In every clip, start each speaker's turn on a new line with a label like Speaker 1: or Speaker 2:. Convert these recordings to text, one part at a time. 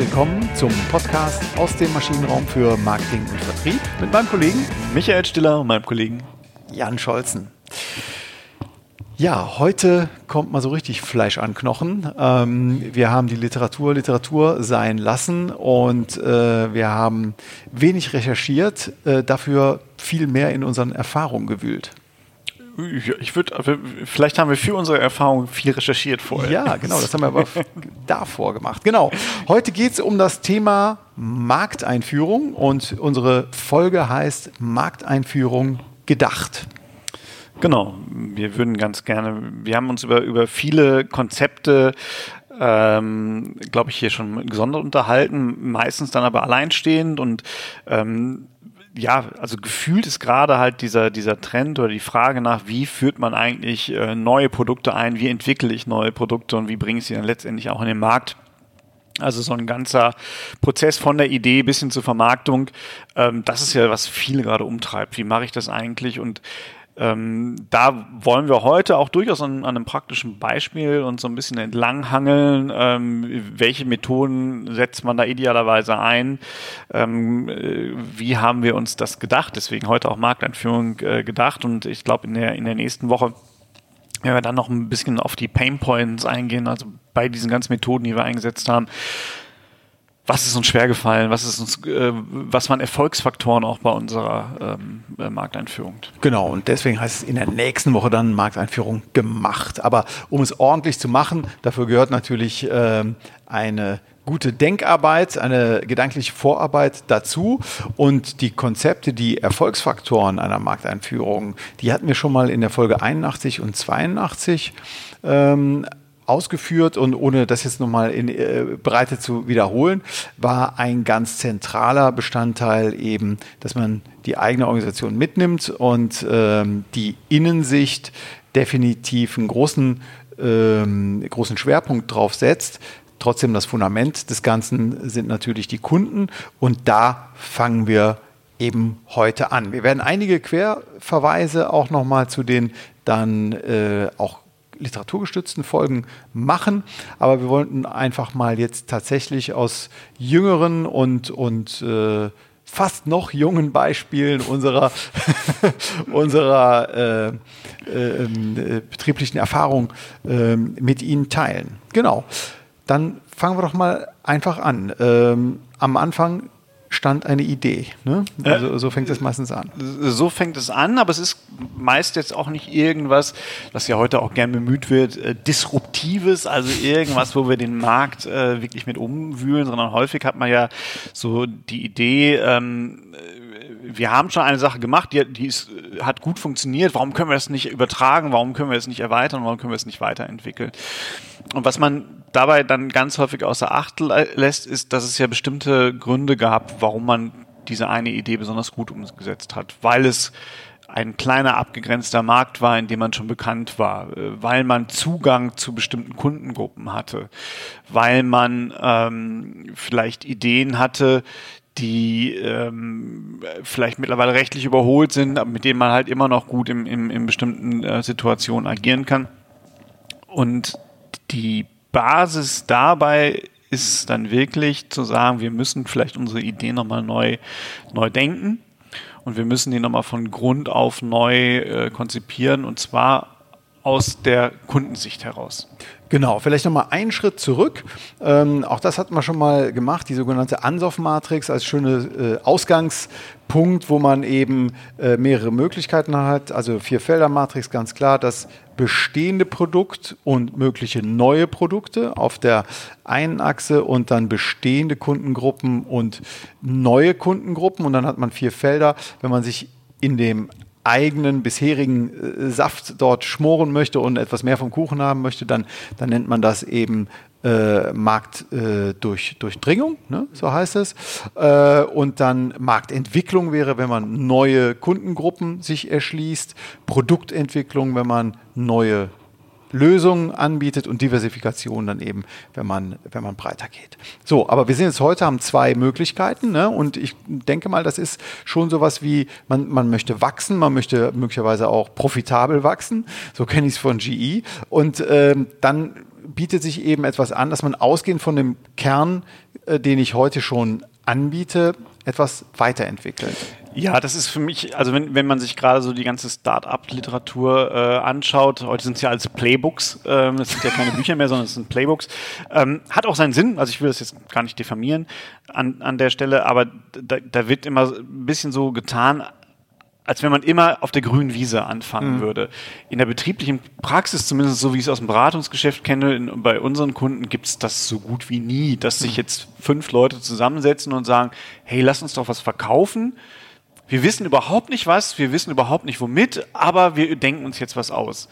Speaker 1: willkommen zum Podcast aus dem Maschinenraum für Marketing und Vertrieb mit meinem Kollegen
Speaker 2: Michael Stiller und meinem Kollegen
Speaker 1: Jan Scholzen. Ja, heute kommt mal so richtig Fleisch an Knochen. Ähm, wir haben die Literatur Literatur sein lassen und äh, wir haben wenig recherchiert, äh, dafür viel mehr in unseren Erfahrungen gewühlt.
Speaker 2: Ich würde, vielleicht haben wir für unsere Erfahrung viel recherchiert vorher.
Speaker 1: Ja, genau, das haben wir aber davor gemacht. Genau. Heute geht es um das Thema Markteinführung und unsere Folge heißt Markteinführung gedacht.
Speaker 2: Genau, wir würden ganz gerne, wir haben uns über, über viele Konzepte ähm, glaube ich, hier schon gesondert unterhalten, meistens dann aber alleinstehend und ähm, ja, also gefühlt ist gerade halt dieser, dieser Trend oder die Frage nach, wie führt man eigentlich äh, neue Produkte ein, wie entwickle ich neue Produkte und wie bringe ich sie dann letztendlich auch in den Markt. Also so ein ganzer Prozess von der Idee bis hin zur Vermarktung, ähm, das ist ja, was viele gerade umtreibt. Wie mache ich das eigentlich? Und ähm, da wollen wir heute auch durchaus an, an, einem praktischen Beispiel und so ein bisschen entlanghangeln, ähm, welche Methoden setzt man da idealerweise ein, ähm, äh, wie haben wir uns das gedacht, deswegen heute auch Markteinführung äh, gedacht. Und ich glaube in der, in der nächsten Woche werden wir dann noch ein bisschen auf die Pain Points eingehen, also bei diesen ganzen Methoden, die wir eingesetzt haben, was ist uns schwer gefallen, was ist uns, äh, was waren Erfolgsfaktoren auch bei unserer ähm, äh, Markteinführung.
Speaker 1: Genau, und deswegen heißt es in der nächsten Woche dann Markteinführung gemacht. Aber um es ordentlich zu machen, dafür gehört natürlich ähm, eine gute Denkarbeit, eine gedankliche Vorarbeit dazu und die Konzepte, die Erfolgsfaktoren einer Markteinführung, die hatten wir schon mal in der Folge 81 und 82 ähm, ausgeführt und ohne das jetzt nochmal in äh, Breite zu wiederholen, war ein ganz zentraler Bestandteil eben, dass man die eigene Organisation mitnimmt und ähm, die Innensicht definitiv einen großen, ähm, großen Schwerpunkt drauf setzt. Trotzdem das Fundament des Ganzen sind natürlich die Kunden und da fangen wir eben heute an. Wir werden einige Querverweise auch nochmal zu den dann äh, auch literaturgestützten Folgen machen. Aber wir wollten einfach mal jetzt tatsächlich aus jüngeren und, und äh, fast noch jungen Beispielen unserer, unserer äh, äh, äh, betrieblichen Erfahrung ähm, mit Ihnen teilen. Genau. Dann fangen wir doch mal einfach an. Ähm, am Anfang stand eine Idee. Ne? Also, so fängt es meistens an.
Speaker 2: So fängt es an, aber es ist meist jetzt auch nicht irgendwas, das ja heute auch gern bemüht wird, äh, disruptives, also irgendwas, wo wir den Markt äh, wirklich mit umwühlen, sondern häufig hat man ja so die Idee, ähm, wir haben schon eine Sache gemacht, die, die ist, hat gut funktioniert. Warum können wir das nicht übertragen? Warum können wir es nicht erweitern? Warum können wir es nicht weiterentwickeln? Und was man dabei dann ganz häufig außer Acht lässt, ist, dass es ja bestimmte Gründe gab, warum man diese eine Idee besonders gut umgesetzt hat, weil es ein kleiner abgegrenzter Markt war, in dem man schon bekannt war, äh, weil man Zugang zu bestimmten Kundengruppen hatte, weil man ähm, vielleicht Ideen hatte, die ähm, vielleicht mittlerweile rechtlich überholt sind, mit denen man halt immer noch gut im, im, in bestimmten äh, Situationen agieren kann. Und die Basis dabei ist dann wirklich zu sagen, wir müssen vielleicht unsere Idee nochmal neu, neu denken und wir müssen die nochmal von Grund auf neu äh, konzipieren und zwar aus der Kundensicht heraus.
Speaker 1: Genau, vielleicht nochmal einen Schritt zurück. Ähm, auch das hatten wir schon mal gemacht, die sogenannte Ansoff-Matrix als schöne äh, Ausgangspunkt, wo man eben äh, mehrere Möglichkeiten hat. Also Vier-Felder-Matrix, ganz klar, das bestehende Produkt und mögliche neue Produkte auf der einen Achse und dann bestehende Kundengruppen und neue Kundengruppen. Und dann hat man vier Felder. Wenn man sich in dem eigenen bisherigen äh, Saft dort schmoren möchte und etwas mehr vom Kuchen haben möchte, dann, dann nennt man das eben äh, Marktdurchdringung, äh, ne? so heißt es. Äh, und dann Marktentwicklung wäre, wenn man neue Kundengruppen sich erschließt, Produktentwicklung, wenn man neue Lösungen anbietet und Diversifikation dann eben, wenn man, wenn man breiter geht. So, aber wir sind jetzt heute, haben zwei Möglichkeiten ne? und ich denke mal, das ist schon sowas wie, man, man möchte wachsen, man möchte möglicherweise auch profitabel wachsen, so kenne ich es von GE und ähm, dann bietet sich eben etwas an, dass man ausgehend von dem Kern äh, den ich heute schon anbiete, etwas weiterentwickeln.
Speaker 2: Ja, das ist für mich, also wenn, wenn man sich gerade so die ganze Start-up-Literatur äh, anschaut, heute sind es ja alles Playbooks, ähm, sind ja keine Bücher mehr, sondern es sind Playbooks, ähm, hat auch seinen Sinn, also ich will das jetzt gar nicht diffamieren an, an der Stelle, aber da, da wird immer ein bisschen so getan, als wenn man immer auf der grünen Wiese anfangen mhm. würde. In der betrieblichen Praxis, zumindest so wie ich es aus dem Beratungsgeschäft kenne, in, bei unseren Kunden gibt es das so gut wie nie, dass sich mhm. jetzt fünf Leute zusammensetzen und sagen, hey, lass uns doch was verkaufen. Wir wissen überhaupt nicht was, wir wissen überhaupt nicht womit, aber wir denken uns jetzt was aus.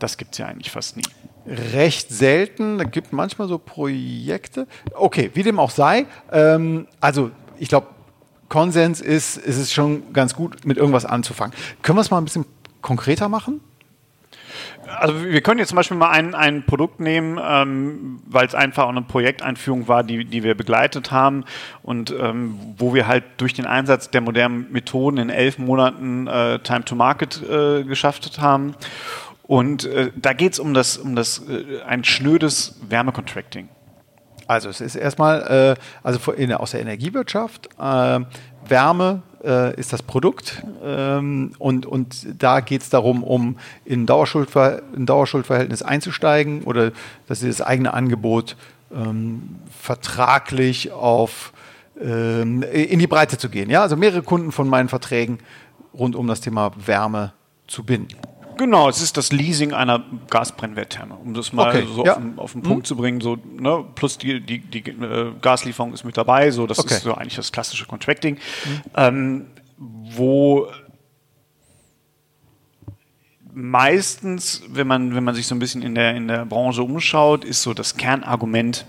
Speaker 2: Das gibt es ja eigentlich fast nie.
Speaker 1: Recht selten. Es gibt manchmal so Projekte. Okay, wie dem auch sei. Ähm, also ich glaube, Konsens ist, ist es schon ganz gut, mit irgendwas anzufangen. Können wir es mal ein bisschen konkreter machen?
Speaker 2: Also wir können jetzt zum Beispiel mal ein, ein Produkt nehmen, ähm, weil es einfach auch eine Projekteinführung war, die, die wir begleitet haben und ähm, wo wir halt durch den Einsatz der modernen Methoden in elf Monaten äh, Time to Market äh, geschafft haben. Und äh, da geht es um das, um das äh, ein schnödes Wärmecontracting.
Speaker 1: Also es ist erstmal, äh, also in, aus der Energiewirtschaft, äh, Wärme äh, ist das Produkt ähm, und, und da geht es darum, um in Dauerschuldver ein Dauerschuldverhältnis einzusteigen oder dass sie das eigene Angebot ähm, vertraglich auf ähm, in die Breite zu gehen. Ja? Also mehrere Kunden von meinen Verträgen rund um das Thema Wärme zu binden.
Speaker 2: Genau, es ist das Leasing einer Gasbrennwerttherme, um das mal okay, so ja. auf, den, auf, den, Punkt hm. zu bringen. So, ne, plus die, die, die äh, Gaslieferung ist mit dabei, so das okay. ist so eigentlich das klassische Contracting, hm. ähm, wo meistens, wenn man, wenn man sich so ein bisschen in der, in der Branche umschaut, ist so das Kernargument,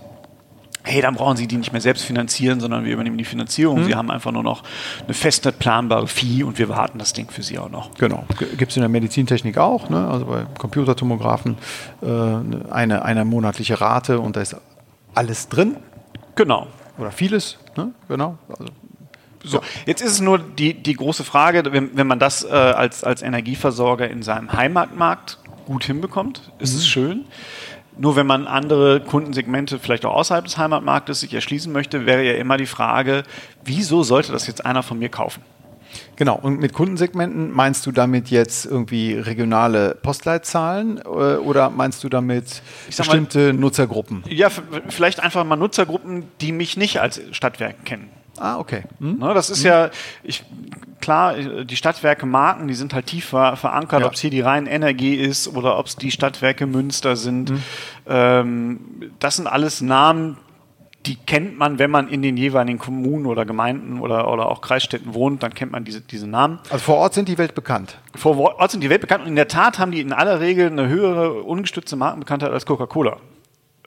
Speaker 2: hey, dann brauchen Sie die nicht mehr selbst finanzieren, sondern wir übernehmen die Finanzierung. Mhm. Sie haben einfach nur noch eine feste planbare Fee und wir warten das Ding für Sie auch noch.
Speaker 1: Genau. Gibt es in der Medizintechnik auch, ne? also bei Computertomographen äh, eine, eine monatliche Rate und da ist alles drin.
Speaker 2: Genau.
Speaker 1: Oder vieles, ne? genau. Also,
Speaker 2: so, jetzt ist es nur die, die große Frage, wenn, wenn man das äh, als, als Energieversorger in seinem Heimatmarkt gut hinbekommt, ist mhm. es schön. Nur wenn man andere Kundensegmente vielleicht auch außerhalb des Heimatmarktes sich erschließen möchte, wäre ja immer die Frage, wieso sollte das jetzt einer von mir kaufen?
Speaker 1: Genau, und mit Kundensegmenten meinst du damit jetzt irgendwie regionale Postleitzahlen äh, oder meinst du damit bestimmte mal, Nutzergruppen?
Speaker 2: Ja, vielleicht einfach mal Nutzergruppen, die mich nicht als Stadtwerk kennen.
Speaker 1: Ah, okay.
Speaker 2: Hm? Ne, das ist hm. ja, ich, klar, die Stadtwerke Marken, die sind halt tief ver verankert, ja. ob es hier die Rheinenergie ist oder ob es die Stadtwerke Münster sind. Hm. Ähm, das sind alles Namen, die kennt man, wenn man in den jeweiligen Kommunen oder Gemeinden oder, oder auch Kreisstädten wohnt, dann kennt man diese, diese Namen.
Speaker 1: Also vor Ort sind die weltbekannt.
Speaker 2: Vor Ort sind die weltbekannt und in der Tat haben die in aller Regel eine höhere ungestützte Markenbekanntheit als Coca-Cola.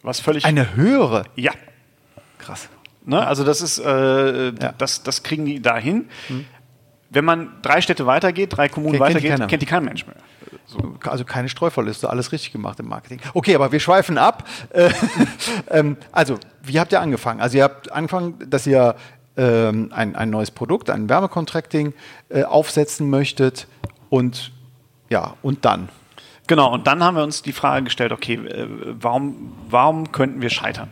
Speaker 1: Was völlig. Eine höhere?
Speaker 2: Ja. Krass. Ne? Also das ist, äh, ja. das, das kriegen die dahin. Hm. Wenn man drei Städte weitergeht, drei Kommunen kennt, weitergeht, kennt, kennt die kein Mensch mehr.
Speaker 1: So. Also keine Streuverluste, alles richtig gemacht im Marketing. Okay, aber wir schweifen ab. Äh, ähm, also, wie habt ihr angefangen? Also ihr habt angefangen, dass ihr ähm, ein, ein neues Produkt, ein Wärmecontracting äh, aufsetzen möchtet und ja, und dann?
Speaker 2: Genau, und dann haben wir uns die Frage gestellt, okay, äh, warum, warum könnten wir scheitern?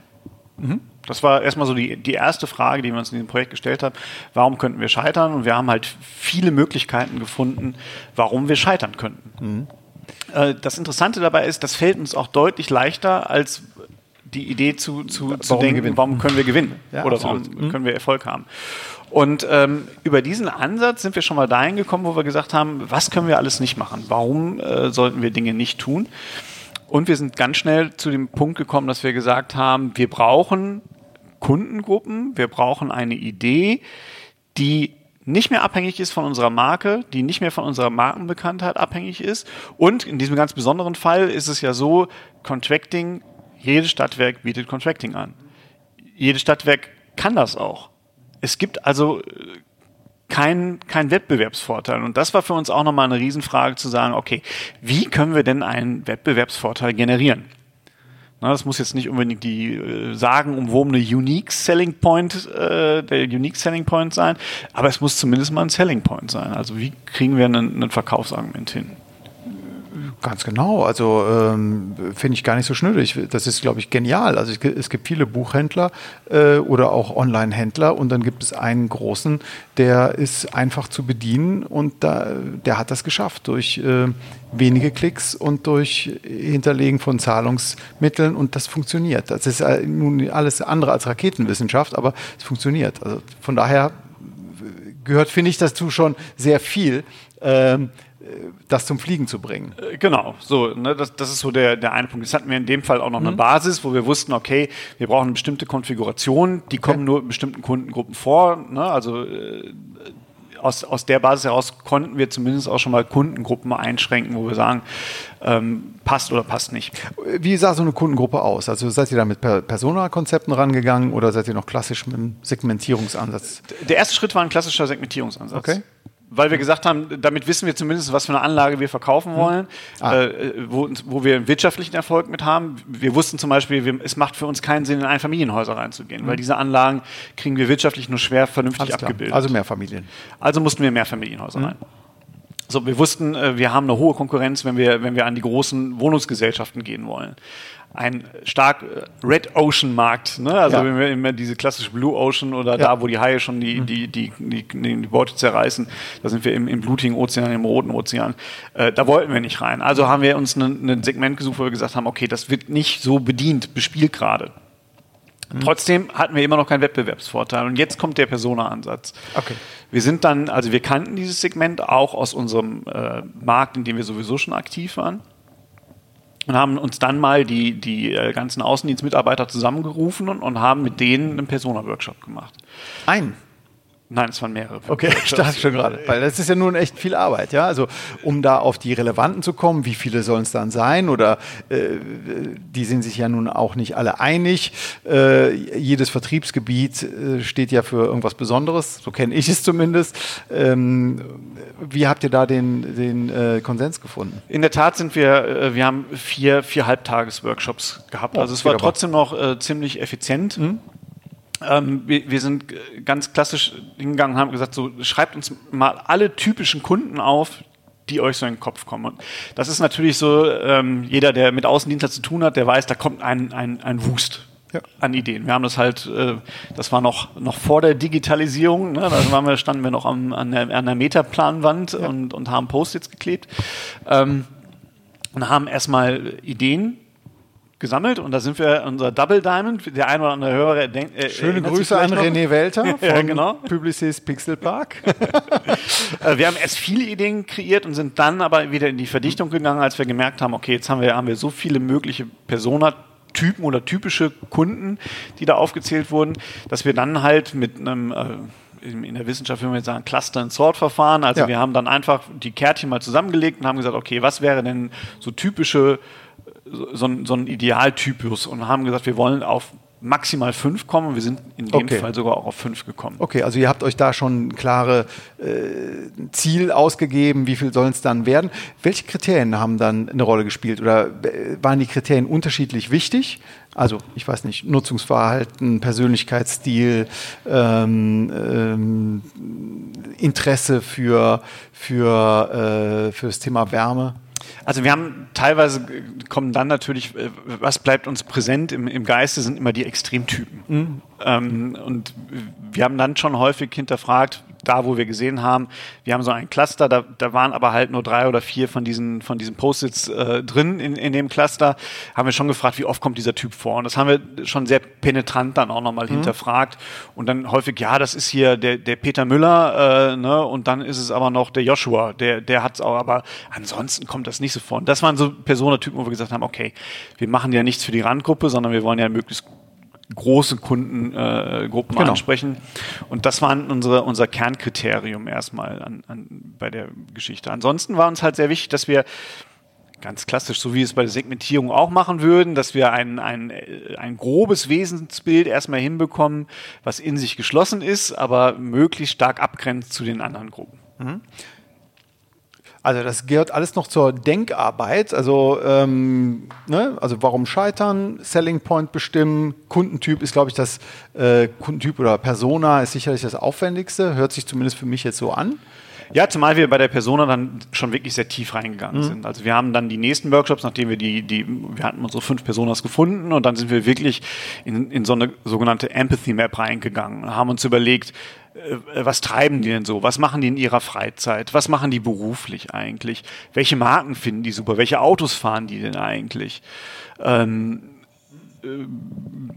Speaker 2: Mhm. Das war erstmal so die, die erste Frage, die wir uns in diesem Projekt gestellt haben. Warum könnten wir scheitern? Und wir haben halt viele Möglichkeiten gefunden, warum wir scheitern könnten. Mhm. Äh, das Interessante dabei ist, das fällt uns auch deutlich leichter, als die Idee zu, zu, zu denken, warum können wir gewinnen? Ja, oder absolut. warum mhm. können wir Erfolg haben? Und ähm, über diesen Ansatz sind wir schon mal dahin gekommen, wo wir gesagt haben, was können wir alles nicht machen? Warum äh, sollten wir Dinge nicht tun? Und wir sind ganz schnell zu dem Punkt gekommen, dass wir gesagt haben, wir brauchen Kundengruppen, wir brauchen eine Idee, die nicht mehr abhängig ist von unserer Marke, die nicht mehr von unserer Markenbekanntheit abhängig ist. Und in diesem ganz besonderen Fall ist es ja so, Contracting, jedes Stadtwerk bietet Contracting an. Jedes Stadtwerk kann das auch. Es gibt also keinen kein Wettbewerbsvorteil. Und das war für uns auch nochmal eine Riesenfrage zu sagen, okay, wie können wir denn einen Wettbewerbsvorteil generieren? Na, das muss jetzt nicht unbedingt die äh, sagen umwobene Unique Selling Point, äh, der Unique Selling Point sein, aber es muss zumindest mal ein Selling Point sein. Also wie kriegen wir einen, einen Verkaufsargument hin?
Speaker 1: Ganz genau. Also ähm, finde ich gar nicht so schnödig. Das ist, glaube ich, genial. Also es, es gibt viele Buchhändler äh, oder auch Online-Händler und dann gibt es einen großen, der ist einfach zu bedienen und da, der hat das geschafft durch äh, wenige Klicks und durch Hinterlegen von Zahlungsmitteln und das funktioniert. Das ist äh, nun alles andere als Raketenwissenschaft, aber es funktioniert. Also von daher gehört, finde ich, dazu schon sehr viel. Ähm, das zum Fliegen zu bringen.
Speaker 2: Äh, genau, so, ne, das, das ist so der, der eine Punkt. Jetzt hatten wir in dem Fall auch noch mhm. eine Basis, wo wir wussten, okay, wir brauchen eine bestimmte Konfiguration, die kommen okay. nur in bestimmten Kundengruppen vor. Ne, also äh, aus, aus der Basis heraus konnten wir zumindest auch schon mal Kundengruppen einschränken, wo wir sagen, ähm, passt oder passt nicht.
Speaker 1: Wie sah so eine Kundengruppe aus? Also seid ihr da mit Persona-Konzepten rangegangen oder seid ihr noch klassisch mit einem Segmentierungsansatz?
Speaker 2: Der erste Schritt war ein klassischer Segmentierungsansatz.
Speaker 1: Okay
Speaker 2: weil wir gesagt haben, damit wissen wir zumindest, was für eine Anlage wir verkaufen hm. wollen, ah. äh, wo, wo, wir einen wirtschaftlichen Erfolg mit haben. Wir wussten zum Beispiel, wir, es macht für uns keinen Sinn, in Einfamilienhäuser reinzugehen, mhm. weil diese Anlagen kriegen wir wirtschaftlich nur schwer vernünftig abgebildet.
Speaker 1: Also mehr Familien.
Speaker 2: Also mussten wir mehr Familienhäuser mhm. rein. So, wir wussten, äh, wir haben eine hohe Konkurrenz, wenn wir, wenn wir an die großen Wohnungsgesellschaften gehen wollen ein stark äh, Red Ocean Markt, ne? also ja. wenn wir immer diese klassische Blue Ocean oder ja. da, wo die Haie schon die, mhm. die, die, die, die Beute zerreißen, da sind wir im, im blutigen Ozean, im roten Ozean, äh, da wollten wir nicht rein. Also haben wir uns ein Segment gesucht, wo wir gesagt haben, okay, das wird nicht so bedient, bespielt gerade. Mhm. Trotzdem hatten wir immer noch keinen Wettbewerbsvorteil. Und jetzt kommt der Persona-Ansatz.
Speaker 1: Okay.
Speaker 2: Wir sind dann, also wir kannten dieses Segment auch aus unserem äh, Markt, in dem wir sowieso schon aktiv waren und haben uns dann mal die, die äh, ganzen Außendienstmitarbeiter zusammengerufen und, und haben mit denen einen Persona-Workshop gemacht.
Speaker 1: Ein?
Speaker 2: Nein, es waren mehrere.
Speaker 1: Okay, ich dachte schon gerade. Weil das ist ja nun echt viel Arbeit, ja. Also um da auf die Relevanten zu kommen, wie viele sollen es dann sein? Oder äh, die sind sich ja nun auch nicht alle einig. Äh, jedes Vertriebsgebiet äh, steht ja für irgendwas Besonderes, so kenne ich es zumindest. Ähm, wie habt ihr da den, den äh, Konsens gefunden?
Speaker 2: In der Tat sind wir, äh, wir haben vier, vier Halbtages-Workshops gehabt. Oh, also es war trotzdem noch ziemlich effizient. Mhm. Ähm, wir, wir, sind ganz klassisch hingegangen und haben gesagt, so schreibt uns mal alle typischen Kunden auf, die euch so in den Kopf kommen. Und das ist natürlich so, ähm, jeder, der mit Außendienstler zu tun hat, der weiß, da kommt ein, ein, ein Wust ja. an Ideen. Wir haben das halt, äh, das war noch, noch vor der Digitalisierung, ne? da waren wir, standen wir noch am, an, der, an der Metaplanwand ja. und, und haben Post-its geklebt ähm, und haben erstmal Ideen gesammelt und da sind wir unser Double Diamond. Der ein oder andere Hörer denkt.
Speaker 1: Äh, Schöne Grüße an René Welter von ja, genau. Publicis Pixel Park.
Speaker 2: Äh, wir haben erst viele Ideen kreiert und sind dann aber wieder in die Verdichtung gegangen, als wir gemerkt haben, okay, jetzt haben wir, haben wir so viele mögliche Persona Typen oder typische Kunden, die da aufgezählt wurden, dass wir dann halt mit einem äh, in der Wissenschaft würde man jetzt sagen, Cluster and Sort Verfahren. Also ja. wir haben dann einfach die Kärtchen mal zusammengelegt und haben gesagt, okay, was wäre denn so typische so, ein, so ein Idealtypus und haben gesagt, wir wollen auf maximal fünf kommen. Wir sind in dem okay. Fall sogar auch auf fünf gekommen.
Speaker 1: Okay, also ihr habt euch da schon ein klare äh, Ziel ausgegeben, wie viel sollen es dann werden. Welche Kriterien haben dann eine Rolle gespielt oder äh, waren die Kriterien unterschiedlich wichtig? Also ich weiß nicht, Nutzungsverhalten, Persönlichkeitsstil, ähm, ähm, Interesse für, für, äh, für das Thema Wärme.
Speaker 2: Also wir haben teilweise kommen dann natürlich, äh, was bleibt uns präsent im, im Geiste, sind immer die Extremtypen. Mhm. Ähm, und wir haben dann schon häufig hinterfragt, da, wo wir gesehen haben, wir haben so ein Cluster, da, da waren aber halt nur drei oder vier von diesen, von diesen Post-its äh, drin in, in dem Cluster, haben wir schon gefragt, wie oft kommt dieser Typ vor? Und das haben wir schon sehr penetrant dann auch nochmal mhm. hinterfragt. Und dann häufig, ja, das ist hier der, der Peter Müller, äh, ne? und dann ist es aber noch der Joshua, der, der hat es auch, aber ansonsten kommt das nicht so vor. Und das waren so Personentypen, wo wir gesagt haben, okay, wir machen ja nichts für die Randgruppe, sondern wir wollen ja möglichst große Kundengruppen äh, genau. ansprechen. Und das war unsere, unser Kernkriterium erstmal an, an, bei der Geschichte. Ansonsten war uns halt sehr wichtig, dass wir ganz klassisch, so wie wir es bei der Segmentierung auch machen würden, dass wir ein, ein, ein grobes Wesensbild erstmal hinbekommen, was in sich geschlossen ist, aber möglichst stark abgrenzt zu den anderen Gruppen. Mhm.
Speaker 1: Also das gehört alles noch zur Denkarbeit. Also, ähm, ne? also warum scheitern, Selling Point bestimmen, Kundentyp ist, glaube ich, das äh, Kundentyp oder Persona ist sicherlich das Aufwendigste. Hört sich zumindest für mich jetzt so an.
Speaker 2: Ja, zumal wir bei der Persona dann schon wirklich sehr tief reingegangen mhm. sind. Also wir haben dann die nächsten Workshops, nachdem wir die, die, wir hatten unsere fünf Personas gefunden und dann sind wir wirklich in, in so eine sogenannte Empathy Map reingegangen und haben uns überlegt, äh, was treiben die denn so? Was machen die in ihrer Freizeit? Was machen die beruflich eigentlich? Welche Marken finden die super? Welche Autos fahren die denn eigentlich? Ähm, äh,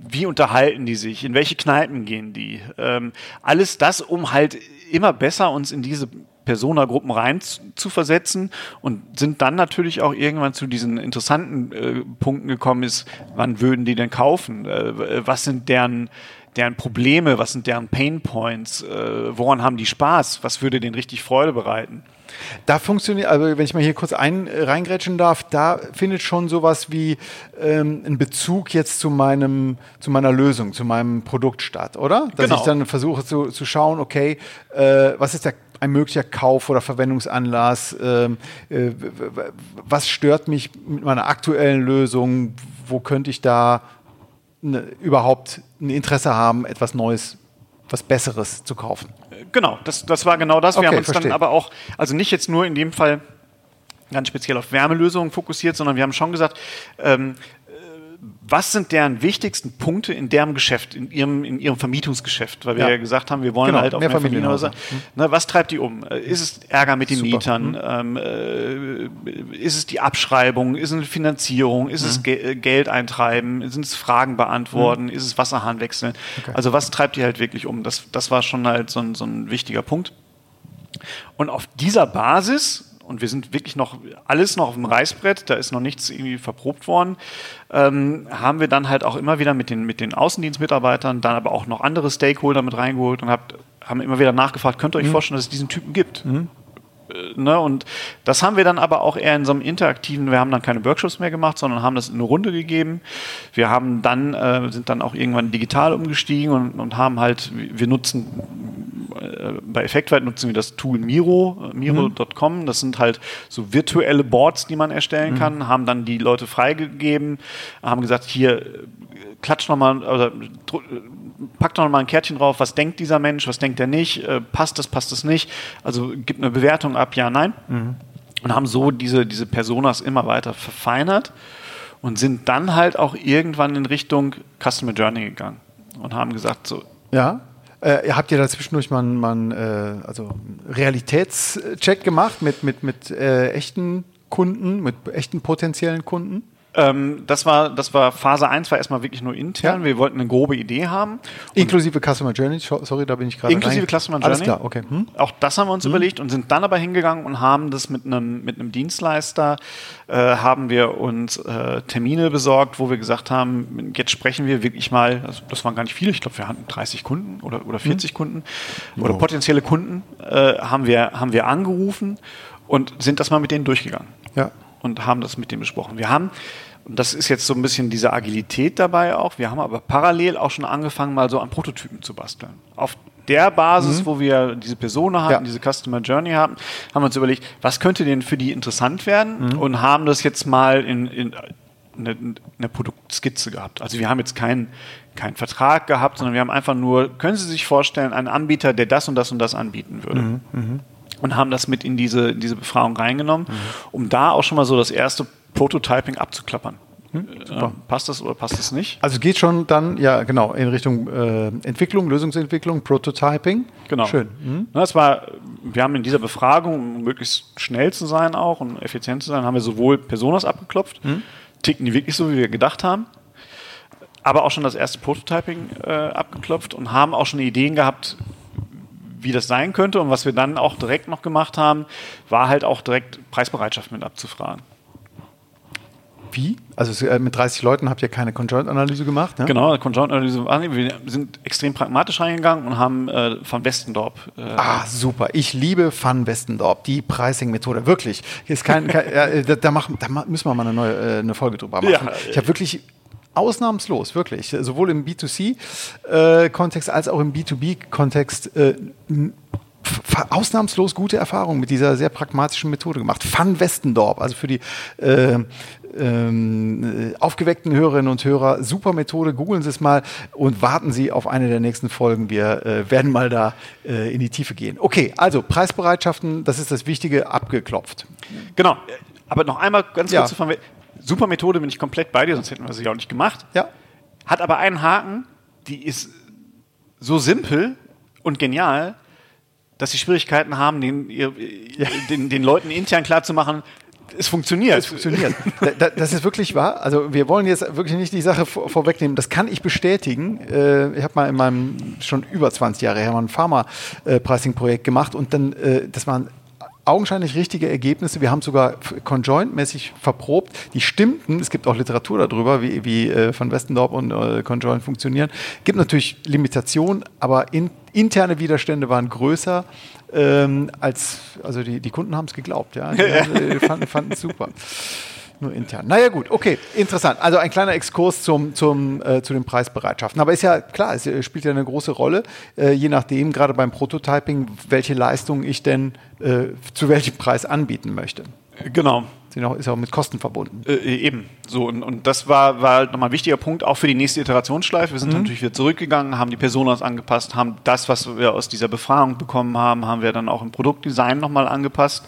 Speaker 2: wie unterhalten die sich? In welche Kneipen gehen die? Ähm, alles das, um halt immer besser uns in diese Persona-Gruppen rein zu versetzen und sind dann natürlich auch irgendwann zu diesen interessanten äh, Punkten gekommen ist, wann würden die denn kaufen? Äh, was sind deren deren Probleme, was sind deren Pain Points, äh, woran haben die Spaß, was würde denen richtig Freude bereiten.
Speaker 1: Da funktioniert, also wenn ich mal hier kurz ein, äh, reingrätschen darf, da findet schon sowas wie ähm, ein Bezug jetzt zu meinem, zu meiner Lösung, zu meinem Produkt statt, oder? Dass genau. ich dann versuche zu, zu schauen, okay, äh, was ist der ein möglicher Kauf- oder Verwendungsanlass? Ähm, äh, was stört mich mit meiner aktuellen Lösung? Wo könnte ich da ne, überhaupt ein Interesse haben, etwas Neues, was Besseres zu kaufen.
Speaker 2: Genau, das, das war genau das. Wir okay, haben uns verstehe. dann aber auch, also nicht jetzt nur in dem Fall ganz speziell auf Wärmelösungen fokussiert, sondern wir haben schon gesagt, ähm, was sind deren wichtigsten Punkte in deren Geschäft, in ihrem, in ihrem Vermietungsgeschäft? Weil wir ja, ja gesagt haben, wir wollen genau, halt auch mehr, mehr Familienhäuser. Hm. Ne, was treibt die um? Äh, ist es Ärger mit den Super. Mietern? Hm. Ähm, äh, ist es die Abschreibung? Ist es Finanzierung? Ist hm. es Ge äh, Geld eintreiben? Sind es Fragen beantworten? Hm. Ist es Wasserhahn wechseln? Okay. Also was treibt die halt wirklich um? Das, das war schon halt so ein, so ein wichtiger Punkt. Und auf dieser Basis und wir sind wirklich noch alles noch auf dem Reißbrett, da ist noch nichts irgendwie verprobt worden, ähm, haben wir dann halt auch immer wieder mit den, mit den Außendienstmitarbeitern, dann aber auch noch andere Stakeholder mit reingeholt und habt, haben immer wieder nachgefragt, könnt ihr euch mhm. vorstellen, dass es diesen Typen gibt? Mhm. Äh, ne, und das haben wir dann aber auch eher in so einem interaktiven, wir haben dann keine Workshops mehr gemacht, sondern haben das in eine Runde gegeben. Wir haben dann, äh, sind dann auch irgendwann digital umgestiegen und, und haben halt, wir nutzen äh, bei Effektweit nutzen wir das Tool Miro, äh, miro.com. Das sind halt so virtuelle Boards, die man erstellen mhm. kann, haben dann die Leute freigegeben, haben gesagt, hier klatsch nochmal, also pack doch nochmal ein Kärtchen drauf, was denkt dieser Mensch, was denkt er nicht, äh, passt das, passt das nicht, also gibt eine Bewertung ab, ja, nein. Mhm. Und haben so diese, diese Personas immer weiter verfeinert und sind dann halt auch irgendwann in Richtung Customer Journey gegangen und haben gesagt, so.
Speaker 1: Ja. Äh, habt ihr da zwischendurch mal, mal einen äh, also Realitätscheck gemacht mit, mit, mit äh, echten Kunden, mit echten potenziellen Kunden?
Speaker 2: Ähm, das, war, das war Phase 1, war erstmal wirklich nur intern. Ja. Wir wollten eine grobe Idee haben.
Speaker 1: Inklusive Customer Journey, sorry, da bin ich gerade.
Speaker 2: Inklusive rein. Customer Journey. Alles klar, okay. Hm? Auch das haben wir uns hm. überlegt und sind dann aber hingegangen und haben das mit einem, mit einem Dienstleister, äh, haben wir uns äh, Termine besorgt, wo wir gesagt haben, jetzt sprechen wir wirklich mal, also das waren gar nicht viele, ich glaube, wir hatten 30 Kunden oder, oder 40 hm. Kunden oder potenzielle Kunden, äh, haben, wir, haben wir angerufen und sind das mal mit denen durchgegangen. Ja und haben das mit denen besprochen. Wir haben und das ist jetzt so ein bisschen diese Agilität dabei auch. Wir haben aber parallel auch schon angefangen, mal so an Prototypen zu basteln. Auf der Basis, mhm. wo wir diese Persona hatten, ja. diese Customer Journey haben, haben wir uns überlegt, was könnte denn für die interessant werden mhm. und haben das jetzt mal in, in eine, eine, Produktskizze gehabt. Also wir haben jetzt keinen keinen Vertrag gehabt, sondern wir haben einfach nur, können Sie sich vorstellen, einen Anbieter, der das und das und das anbieten würde. Mhm. Mhm. Und haben das mit in diese, diese Befragung reingenommen, mhm. um da auch schon mal so das erste Prototyping abzuklappern. Hm, äh, passt das oder passt das nicht?
Speaker 1: Also geht schon dann, ja genau, in Richtung äh, Entwicklung, Lösungsentwicklung, Prototyping.
Speaker 2: Genau. Schön. Hm? Das war, wir haben in dieser Befragung, um möglichst schnell zu sein auch und effizient zu sein, haben wir sowohl Personas abgeklopft, hm? ticken die wirklich so, wie wir gedacht haben, aber auch schon das erste Prototyping äh, abgeklopft und haben auch schon Ideen gehabt, wie das sein könnte. Und was wir dann auch direkt noch gemacht haben, war halt auch direkt Preisbereitschaft mit abzufragen.
Speaker 1: Wie? Also äh, mit 30 Leuten habt ihr keine Conjoint-Analyse gemacht?
Speaker 2: Ne? Genau, Conjoint-Analyse. Wir sind extrem pragmatisch reingegangen und haben äh, Van Westendorp.
Speaker 1: Äh ah, super. Ich liebe Van Westendorp, die Pricing-Methode. Wirklich. Ist kein, kein äh, da, da, machen, da, müssen wir mal eine neue äh, eine Folge drüber machen. Ja, ich habe wirklich ausnahmslos, wirklich, sowohl im B2C-Kontext äh, als auch im B2B-Kontext ausnahmslos gute Erfahrungen mit dieser sehr pragmatischen Methode gemacht. Van Westendorp, also für die äh, ähm, aufgeweckten Hörerinnen und Hörer, super Methode, googeln Sie es mal und warten Sie auf eine der nächsten Folgen. Wir äh, werden mal da äh, in die Tiefe gehen. Okay, also Preisbereitschaften, das ist das Wichtige, abgeklopft.
Speaker 2: Genau, aber noch einmal ganz kurz ja. zu Super Methode, bin ich komplett bei dir, sonst hätten wir sie ja auch nicht gemacht.
Speaker 1: Ja.
Speaker 2: Hat aber einen Haken, die ist so simpel und genial, dass sie Schwierigkeiten haben, den, den, den Leuten intern klarzumachen, es funktioniert.
Speaker 1: Es funktioniert. das ist wirklich wahr. Also wir wollen jetzt wirklich nicht die Sache vorwegnehmen. Das kann ich bestätigen. Äh, ich habe mal in meinem schon über 20 Jahre her mal ein Pharma-Pricing-Projekt gemacht und dann, äh, das waren augenscheinlich richtige Ergebnisse. Wir haben sogar conjoint-mäßig verprobt. Die stimmten. Es gibt auch Literatur darüber, wie, wie äh, von Westendorp und äh, conjoint funktionieren. Es gibt natürlich Limitationen, aber in, interne Widerstände waren größer ähm, als, also die, die Kunden haben es geglaubt. Ja, die, äh, fanden es super. Nur intern. Naja, gut, okay, interessant. Also ein kleiner Exkurs zum, zum, äh, zu den Preisbereitschaften. Aber ist ja klar, es spielt ja eine große Rolle, äh, je nachdem, gerade beim Prototyping, welche Leistung ich denn äh, zu welchem Preis anbieten möchte.
Speaker 2: Genau.
Speaker 1: Ist ja auch mit Kosten verbunden.
Speaker 2: Äh, äh, eben. So, und, und das war, war halt nochmal ein wichtiger Punkt, auch für die nächste Iterationsschleife. Wir sind mhm. natürlich wieder zurückgegangen, haben die Personas angepasst, haben das, was wir aus dieser Befragung bekommen haben, haben wir dann auch im Produktdesign nochmal angepasst.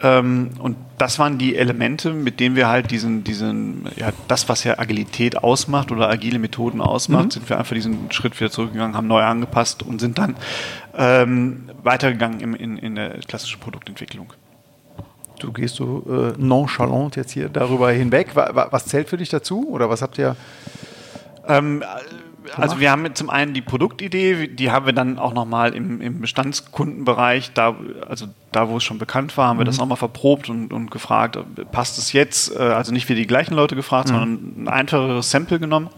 Speaker 2: Ähm, und das waren die Elemente, mit denen wir halt diesen, diesen, ja, das, was ja Agilität ausmacht oder agile Methoden ausmacht, mhm. sind wir einfach diesen Schritt wieder zurückgegangen, haben neu angepasst und sind dann ähm, weitergegangen im, in, in der klassischen Produktentwicklung.
Speaker 1: Du gehst so äh, nonchalant jetzt hier darüber hinweg. Was zählt für dich dazu oder was habt ihr?
Speaker 2: Ähm, also wir haben zum einen die Produktidee, die haben wir dann auch nochmal im, im Bestandskundenbereich, da, also da, wo es schon bekannt war, haben mhm. wir das nochmal verprobt und, und gefragt, passt es jetzt? Äh, also nicht wir die gleichen Leute gefragt, mhm. sondern ein einfacheres Sample genommen.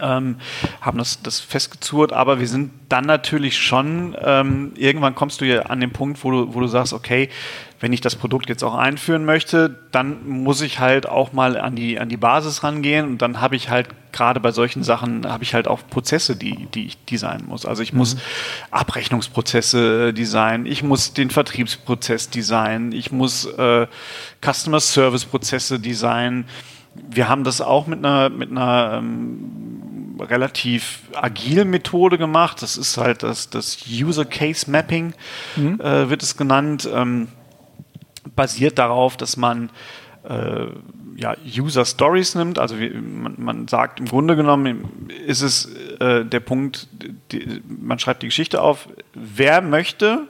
Speaker 2: Ähm, haben das, das festgezurrt, aber wir sind dann natürlich schon, ähm, irgendwann kommst du ja an den Punkt, wo du, wo du sagst, okay, wenn ich das Produkt jetzt auch einführen möchte, dann muss ich halt auch mal an die, an die Basis rangehen und dann habe ich halt gerade bei solchen Sachen habe ich halt auch Prozesse, die, die ich designen muss. Also ich muss mhm. Abrechnungsprozesse äh, designen, ich muss den Vertriebsprozess designen, ich muss äh, Customer Service Prozesse designen. Wir haben das auch mit einer, mit einer ähm, relativ agilen Methode gemacht. Das ist halt das, das User Case Mapping, mhm. äh, wird es genannt. Ähm, basiert darauf, dass man äh, ja, User Stories nimmt. Also wie, man, man, sagt im Grunde genommen, ist es äh, der Punkt, die, man schreibt die Geschichte auf, wer möchte,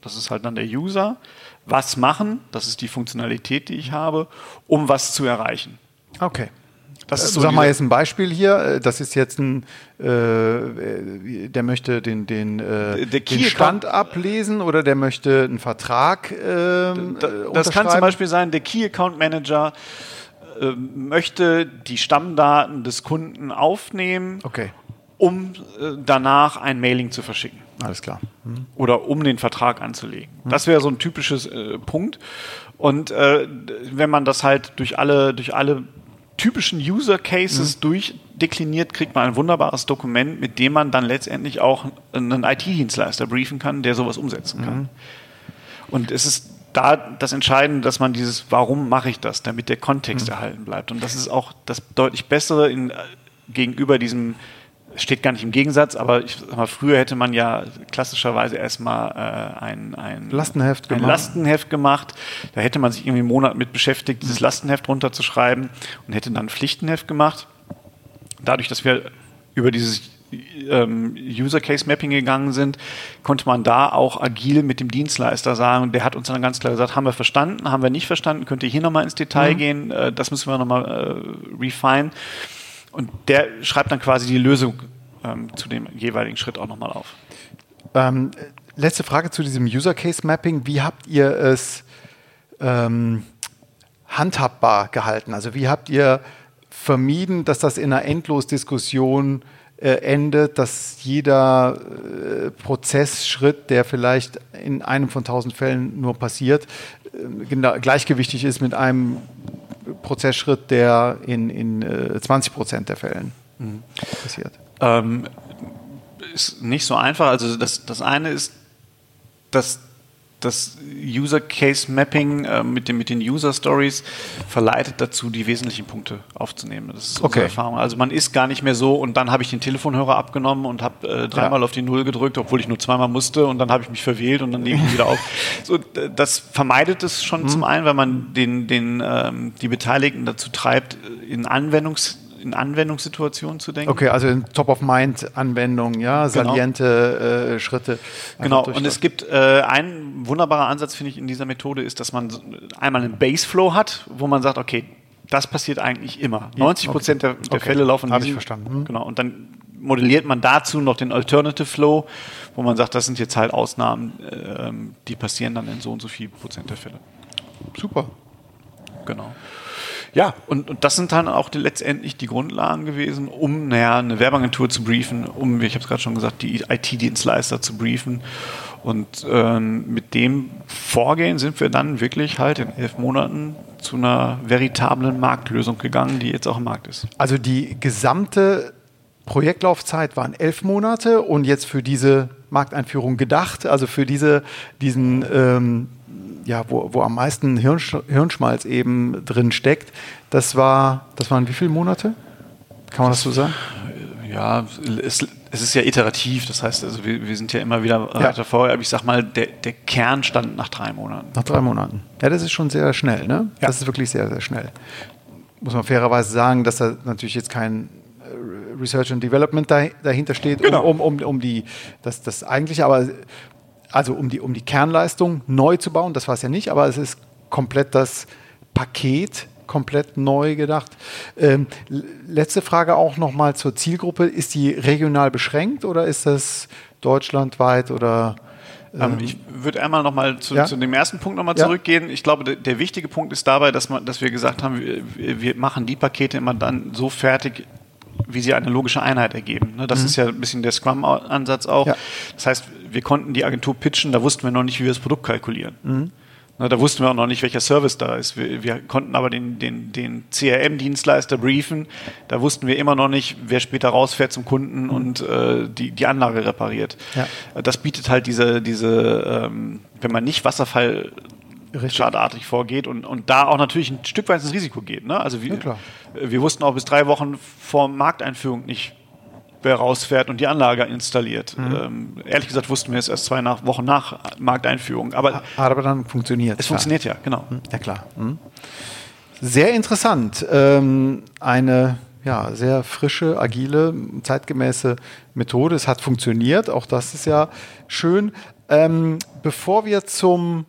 Speaker 2: das ist halt dann der User, was machen, das ist die Funktionalität, die ich habe, um was zu erreichen.
Speaker 1: Okay. Das ist so Sag mal jetzt ein Beispiel hier. Äh, das ist jetzt ein, äh, der möchte den, den, äh, den Stand ablesen oder der möchte einen Vertrag. Äh,
Speaker 2: das kann zum Beispiel sein, der Key Account Manager äh, möchte die Stammdaten des Kunden aufnehmen,
Speaker 1: okay.
Speaker 2: um äh, danach ein Mailing zu verschicken.
Speaker 1: Alles klar.
Speaker 2: Mhm. Oder um den Vertrag anzulegen. Mhm. Das wäre so ein typisches Punkt. Und wenn man das halt durch alle, durch alle typischen User Cases mhm. durchdekliniert, kriegt man ein wunderbares Dokument, mit dem man dann letztendlich auch einen IT-Dienstleister briefen kann, der sowas umsetzen kann. Mhm. Und es ist da das Entscheidende, dass man dieses, warum mache ich das, damit der Kontext mhm. erhalten bleibt. Und das ist auch das deutlich bessere in, gegenüber diesem steht gar nicht im Gegensatz, aber ich sag mal, früher hätte man ja klassischerweise erstmal äh, ein, ein,
Speaker 1: Lastenheft,
Speaker 2: ein
Speaker 1: gemacht.
Speaker 2: Lastenheft gemacht. Da hätte man sich irgendwie einen Monat mit beschäftigt, dieses Lastenheft runterzuschreiben und hätte dann ein Pflichtenheft gemacht. Dadurch, dass wir über dieses ähm, User Case Mapping gegangen sind, konnte man da auch agil mit dem Dienstleister sagen, der hat uns dann ganz klar gesagt, haben wir verstanden, haben wir nicht verstanden, könnt ihr hier nochmal ins Detail mhm. gehen, äh, das müssen wir nochmal äh, refine. Und der schreibt dann quasi die Lösung ähm, zu dem jeweiligen Schritt auch nochmal auf.
Speaker 1: Ähm, letzte Frage zu diesem User Case Mapping. Wie habt ihr es ähm, handhabbar gehalten? Also wie habt ihr vermieden, dass das in einer Endlosdiskussion äh, endet, dass jeder äh, Prozessschritt, der vielleicht in einem von tausend Fällen nur passiert, äh, gleichgewichtig ist mit einem Prozessschritt, der in, in 20 äh, Prozent der Fällen mhm. passiert.
Speaker 2: Ähm, ist nicht so einfach. Also das, das eine ist, dass das User Case Mapping äh, mit, dem, mit den User Stories verleitet dazu, die wesentlichen Punkte aufzunehmen. Das ist unsere
Speaker 1: Okay.
Speaker 2: Erfahrung. Also man ist gar nicht mehr so und dann habe ich den Telefonhörer abgenommen und habe äh, dreimal
Speaker 1: Ja.
Speaker 2: auf die Null gedrückt, obwohl ich nur zweimal musste und dann habe ich mich verwählt und dann lege ich ihn wieder auf. So, das vermeidet es schon
Speaker 1: Mhm.
Speaker 2: zum einen, weil man den, den, ähm, die Beteiligten dazu treibt, in, Anwendungs, in Anwendungssituationen zu denken.
Speaker 1: Okay, also in Top-of-Mind-Anwendungen, ja,
Speaker 2: Genau.
Speaker 1: saliente äh, Schritte.
Speaker 2: Genau, und es gibt äh, ein wunderbarer Ansatz, finde ich, in dieser Methode, ist, dass man einmal einen Baseflow hat, wo man sagt, okay, das passiert eigentlich immer. 90 Prozent der, der
Speaker 1: Okay.
Speaker 2: Fälle laufen in
Speaker 1: Hab ich verstanden. Hm.
Speaker 2: Genau, und dann modelliert man dazu noch den Alternative Flow, wo man sagt, das sind jetzt halt Ausnahmen, ähm, die passieren dann in so und so viel Prozent der Fälle.
Speaker 1: Super.
Speaker 2: Genau. Ja, und, und das sind dann auch die, letztendlich die Grundlagen gewesen, um naja, eine Werbeagentur zu briefen, um, ich habe es gerade schon gesagt, die IT-Dienstleister zu briefen. Und ähm, mit dem Vorgehen sind wir dann wirklich halt in elf Monaten zu einer veritablen Marktlösung gegangen, die jetzt auch im Markt ist.
Speaker 1: Also die gesamte Projektlaufzeit waren elf Monate und jetzt für diese Markteinführung gedacht, also für diese, diesen, ähm, ja, wo, wo am meisten Hirnsch Hirnschmalz eben drin steckt, das war, das waren wie viele Monate? Kann man das so sagen?
Speaker 2: Ja, es, es ist ja iterativ, das heißt, also wir, wir sind ja immer wieder
Speaker 1: Ja.
Speaker 2: weiter vor, aber ich sag mal, der, der Kern stand nach drei Monaten.
Speaker 1: Nach drei Monaten. Ja, das ist schon sehr schnell, ne?
Speaker 2: Ja.
Speaker 1: Das ist wirklich sehr, sehr schnell. Muss man fairerweise sagen, dass da natürlich jetzt kein äh, Research and Development dah- dahinter steht,
Speaker 2: Genau.
Speaker 1: um, um, um, um die, das, das eigentliche, aber also um die, um die Kernleistung neu zu bauen, das war es ja nicht, aber es ist komplett das Paket komplett neu gedacht. Ähm, letzte Frage auch nochmal zur Zielgruppe. Ist die regional beschränkt oder ist das deutschlandweit oder
Speaker 2: Ähm, ich würde einmal nochmal zu,
Speaker 1: Ja.
Speaker 2: zu dem ersten Punkt nochmal
Speaker 1: Ja.
Speaker 2: zurückgehen. Ich glaube, der, der wichtige Punkt ist dabei, dass, man, dass wir gesagt haben, wir, wir machen die Pakete immer dann so fertig, wie sie eine logische Einheit ergeben. Ne, Das ist ja ein bisschen der Scrum-Ansatz auch.
Speaker 1: Mhm. Ja.
Speaker 2: Das heißt, wir konnten die Agentur pitchen, da wussten wir noch nicht, wie wir das Produkt kalkulieren.
Speaker 1: Mhm.
Speaker 2: Ne, Da wussten wir auch noch nicht, welcher Service da ist. Wir, wir konnten aber den, den, den CRM-Dienstleister briefen. Da wussten wir immer noch nicht, wer später rausfährt zum Kunden und äh, die, die Anlage repariert.
Speaker 1: Ja.
Speaker 2: Das bietet halt diese, diese ähm, wenn man nicht Wasserfall. Schadartig vorgeht und, und da auch natürlich ein Stück weit ins Risiko geht. Ne? Also wir,
Speaker 1: Ja, klar.
Speaker 2: wir wussten auch bis drei Wochen vor Markteinführung nicht, wer rausfährt und die Anlage installiert.
Speaker 1: Mhm.
Speaker 2: Ähm, ehrlich gesagt wussten wir es erst zwei nach, Wochen nach Markteinführung. Aber
Speaker 1: hat aber dann funktioniert?
Speaker 2: es funktioniert ja, genau.
Speaker 1: Ja, klar. Mhm. Sehr interessant. Ähm, eine ja, sehr frische, agile, zeitgemäße Methode. Es hat funktioniert. Auch das ist ja schön. Ähm, bevor wir zum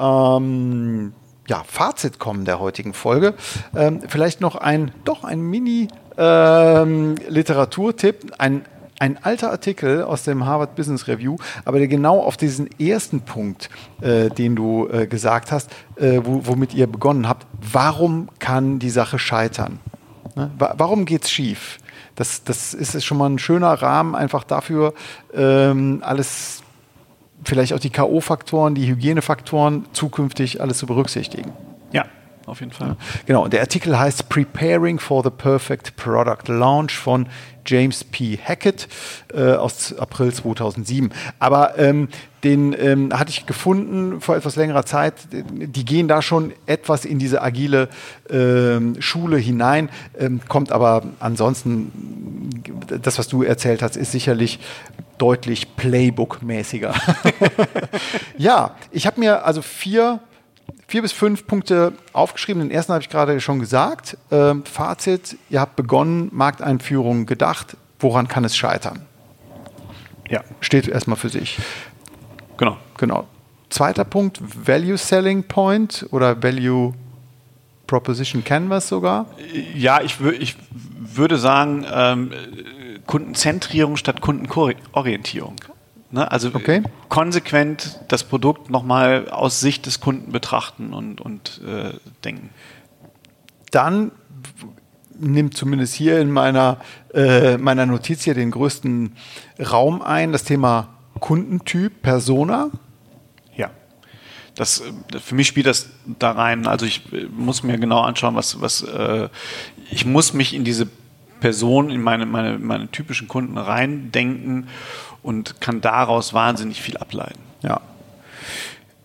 Speaker 1: ähm, ja, Fazit kommen der heutigen Folge, ähm, vielleicht noch ein, doch ein Mini-Literaturtipp. ein ein alter Artikel aus dem Harvard Business Review, aber der genau auf diesen ersten Punkt, äh, den du äh, gesagt hast, äh, wo, womit ihr begonnen habt, warum kann die Sache scheitern? Ne? Wa warum geht es schief? Das, das ist schon mal ein schöner Rahmen einfach dafür, ähm, alles, vielleicht auch die K.O.-Faktoren, die Hygienefaktoren zukünftig alles zu berücksichtigen.
Speaker 2: Ja, auf jeden Fall.
Speaker 1: Genau, und der Artikel heißt Preparing for the Perfect Product Launch von James P. Hackett äh, aus April 2007. Aber ähm, den ähm, hatte ich gefunden vor etwas längerer Zeit. Die gehen da schon etwas in diese agile ähm, Schule hinein, ähm, kommt aber ansonsten, das, was du erzählt hast, ist sicherlich deutlich Playbook-mäßiger. ja, ich habe mir also vier vier bis fünf Punkte aufgeschrieben. Den ersten habe ich gerade schon gesagt. Ähm, Fazit, ihr habt begonnen, Markteinführung gedacht. Woran kann es scheitern?
Speaker 2: Ja,
Speaker 1: Steht erstmal für sich.
Speaker 2: genau.
Speaker 1: Genau. Zweiter Punkt, Value Selling Point oder Value Proposition Canvas sogar.
Speaker 2: Ja, ich, ich würde sagen, ähm, Kundenzentrierung statt Kundenorientierung. Ne? Also
Speaker 1: Okay.
Speaker 2: konsequent das Produkt nochmal aus Sicht des Kunden betrachten und, und äh, denken.
Speaker 1: Dann nimmt zumindest hier in meiner, äh, meiner Notiz hier den größten Raum ein, das Thema Kundentyp, Persona.
Speaker 2: Ja. Das, äh, für mich spielt das da rein. Also ich äh, muss mir genau anschauen, was, was äh, ich muss mich in diese Person, in meine, meine, meine typischen Kunden reindenken und kann daraus wahnsinnig viel ableiten.
Speaker 1: Ja.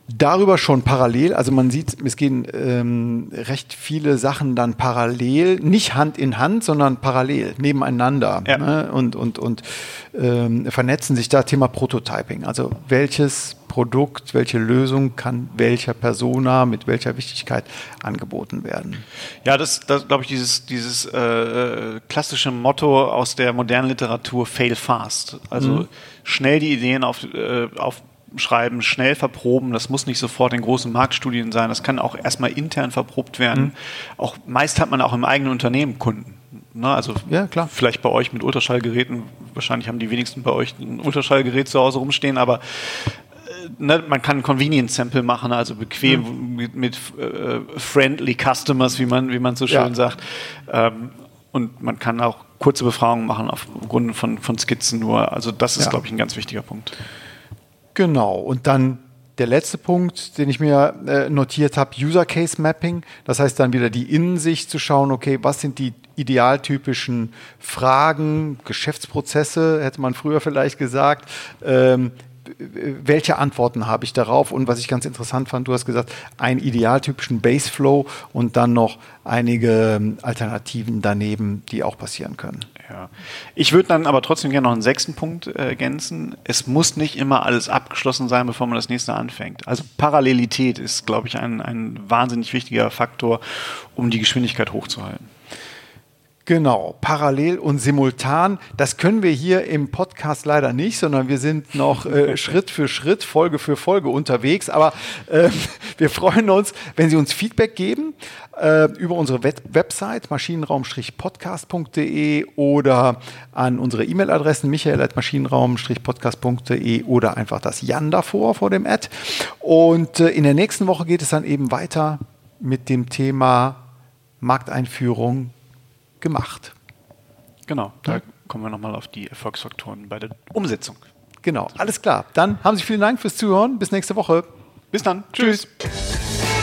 Speaker 1: Darüber schon parallel, also man sieht, es gehen ähm, recht viele Sachen dann parallel, nicht Hand in Hand, sondern parallel, nebeneinander ja. ne? und, und, und ähm, vernetzen sich da Thema Prototyping. Also welches Produkt, welche Lösung kann welcher Persona mit welcher Wichtigkeit angeboten werden?
Speaker 2: Ja, das, das glaube ich, dieses, dieses äh, klassische Motto aus der modernen Literatur, fail fast. Also mhm. schnell die Ideen auf, äh, auf schreiben, schnell verproben. Das muss nicht sofort in großen Marktstudien sein. Das kann auch erstmal intern verprobt werden. Mhm. Auch meist hat man auch im eigenen Unternehmen Kunden. Ne, also ja, klar. vielleicht bei euch mit Ultraschallgeräten, wahrscheinlich haben die wenigsten bei euch ein Ultraschallgerät zu Hause rumstehen, aber äh, ne, man kann ein Convenience Sample machen, also bequem mhm. mit, mit äh, friendly Customers, wie man, wie man so schön ja. sagt. Ähm, und man kann auch kurze Befragungen machen aufgrund von, von Skizzen nur. Also das ist, ja. glaube ich, ein ganz wichtiger Punkt.
Speaker 1: Genau. Und dann der letzte Punkt, den ich mir äh, notiert habe, User Case Mapping. Das heißt dann wieder die Innensicht zu schauen, okay, was sind die idealtypischen Fragen, Geschäftsprozesse, hätte man früher vielleicht gesagt, ähm, welche Antworten habe ich darauf? Und was ich ganz interessant fand, du hast gesagt, einen idealtypischen Baseflow und dann noch einige ähm, Alternativen daneben, die auch passieren können.
Speaker 2: Ja. Ich würde dann aber trotzdem gerne noch einen sechsten Punkt äh, ergänzen. Es muss nicht immer alles abgeschlossen sein, bevor man das nächste anfängt. Also Parallelität ist, glaube ich, ein, ein wahnsinnig wichtiger Faktor, um die Geschwindigkeit hochzuhalten.
Speaker 1: Genau, parallel und simultan. Das können wir hier im Podcast leider nicht, sondern wir sind noch äh, Schritt für Schritt, Folge für Folge unterwegs. Aber äh, wir freuen uns, wenn Sie uns Feedback geben äh, über unsere Web Website maschinenraum-podcast.de oder an unsere E-Mail-Adressen michael.maschinenraum-podcast.de oder einfach das Jan davor vor dem Ad. Und äh, in der nächsten Woche geht es dann eben weiter mit dem Thema Markteinführung gemacht.
Speaker 2: Genau, da ja. kommen wir nochmal auf die Erfolgsfaktoren bei der Umsetzung.
Speaker 1: Genau, alles klar. Dann haben Sie vielen Dank fürs Zuhören. Bis nächste Woche.
Speaker 2: Bis dann. Tschüss. Tschüss.